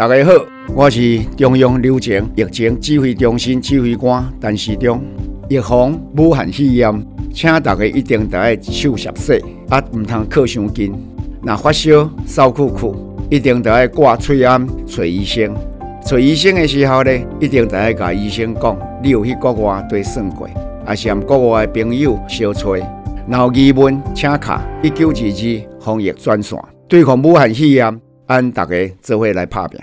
大家好，我是中央流行疫情指挥中心指挥官陈时忠。预防武汉肺炎，请大家一定要手洗洗，啊，唔通靠伤近。若发烧、烧酷酷，一定要挂喙安找医生。找医生的时候呢，一定要甲医生讲，你有去国外对算过，还是向国外的朋友相吹。然后疑问，请卡一九二二防疫专线，对抗武汉肺炎，按大家做伙来拍拼。